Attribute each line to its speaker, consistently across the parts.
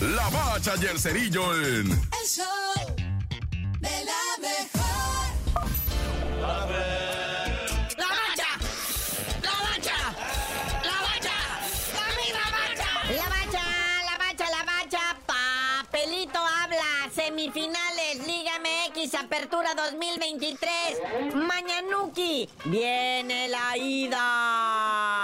Speaker 1: La Bacha y el Cerillo en...
Speaker 2: El show de la mejor.
Speaker 3: ¡La bacha! ¡La bacha! ¡La bacha! ¡La misma bacha!
Speaker 4: La bacha, la bacha, la bacha, papelito habla, semifinales, Liga MX, Apertura 2023, Mañanuki, viene la ida.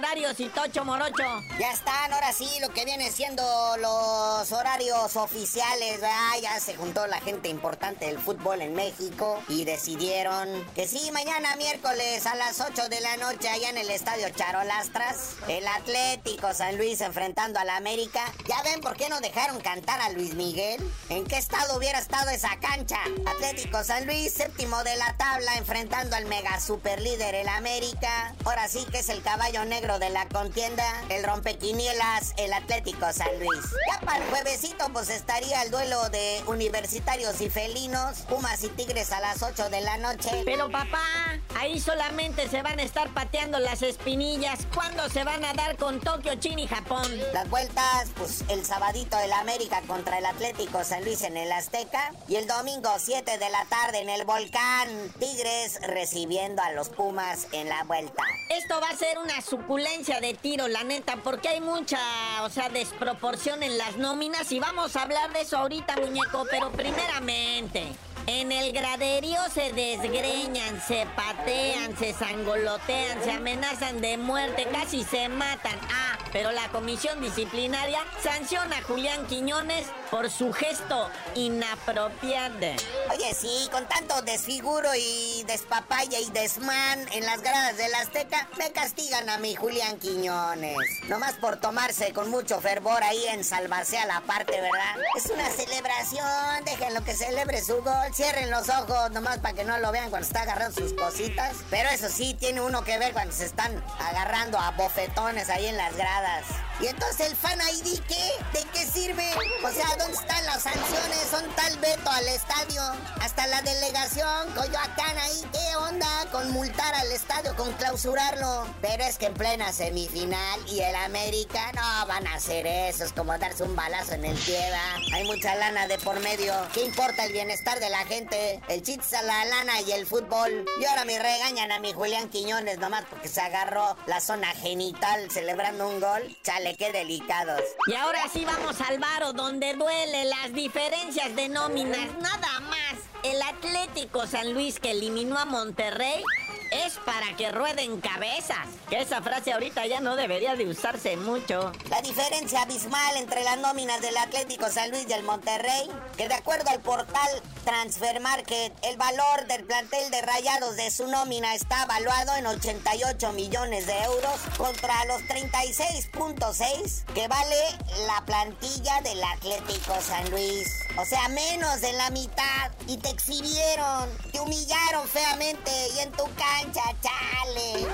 Speaker 4: Horarios y tocho morocho.
Speaker 5: Ya están, ahora sí, lo que viene siendo los horarios oficiales. Ya se juntó la gente importante del fútbol en México y decidieron que sí, mañana miércoles a las 8 de la noche allá en el Estadio Charolastras, el Atlético San Luis enfrentando al América. ¿Ya ven por qué no dejaron cantar a Luis Miguel? ¿En qué estado hubiera estado esa cancha? Atlético San Luis, séptimo de la tabla, enfrentando al mega super líder, el América. Ahora sí que es el caballo negro de la contienda, el rompequinielas, el Atlético San Luis. Ya para el juevesito, pues estaría el duelo de universitarios y felinos, Pumas y Tigres a las 8 de la noche.
Speaker 4: Pero papá, ahí solamente se van a estar pateando las espinillas. ¿Cuándo se van a dar con Tokio, China y Japón?
Speaker 5: Las vueltas, pues el sabadito el América contra el Atlético San Luis en el Azteca. Y el domingo 7 de la tarde en el Volcán, Tigres recibiendo a los Pumas en la vuelta.
Speaker 4: Esto va a ser una suculencia de tiro, la neta, porque hay mucha, o sea, desproporción en las nóminas y vamos a hablar de eso ahorita, muñeco, pero primeramente... En el graderío se desgreñan, se patean, se sangolotean, se amenazan de muerte, casi se matan. Ah, pero la comisión disciplinaria sanciona a Julián Quiñones por su gesto inapropiado.
Speaker 5: Oye, sí, con tanto desfiguro y despapaya y desmán en las gradas del Azteca, me castigan a mi Julián Quiñones. Nomás por tomarse con mucho fervor ahí en salvarse a la parte, ¿verdad? Es una celebración, déjenlo que celebre su gol, cierren los ojos nomás para que no lo vean cuando está agarrando sus cositas. Pero eso sí, tiene uno que ver cuando se están agarrando a bofetones ahí en las gradas. Posadas. Y entonces el fan ID, ¿qué? ¿De qué sirve? O sea, ¿dónde están las sanciones? Son tal veto al estadio. Hasta la delegación Coyoacán ahí, ¿qué onda? Con multar al estadio, con clausurarlo. Pero es que en plena semifinal y el América no van a hacer eso. Es como darse un balazo en el pie. Hay mucha lana de por medio. ¿Qué importa el bienestar de la gente? El chiste a la lana y el fútbol. Y ahora me regañan a mi Julián Quiñones nomás porque se agarró la zona genital celebrando un gol. Chale, qué delicados.
Speaker 4: Y ahora sí vamos al varo donde duele las diferencias de nóminas, nada más. El Atlético San Luis que eliminó a Monterrey es para que rueden cabezas. Que esa frase ahorita ya no debería de usarse mucho.
Speaker 5: La diferencia abismal entre las nóminas del Atlético San Luis y el Monterrey, que de acuerdo al portal Transfer Market, el valor del plantel de Rayados de su nómina está evaluado en 88 millones de euros contra los 36.6 que vale la plantilla del Atlético San Luis. O sea, menos de la mitad. Y te exhibieron, te humillaron feamente y en tu cancha, chale.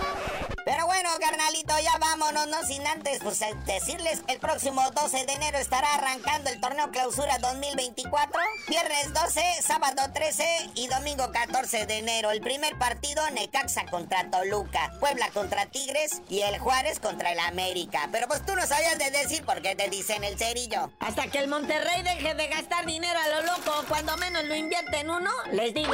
Speaker 5: Pero bueno, carnalito, ya vámonos, no sin antes pues, eh, decirles el próximo 12 de enero estará arrancando el torneo clausura 2024. Viernes 12, sábado 13 y domingo 14 de enero. El primer partido, Necaxa contra Toluca, Puebla contra Tigres y el Juárez contra el América. Pero pues tú no sabías de decir por qué te dicen el cerillo.
Speaker 4: Hasta que el Monterrey deje de gastar dinero a lo loco, cuando menos lo invierte en uno, les digo.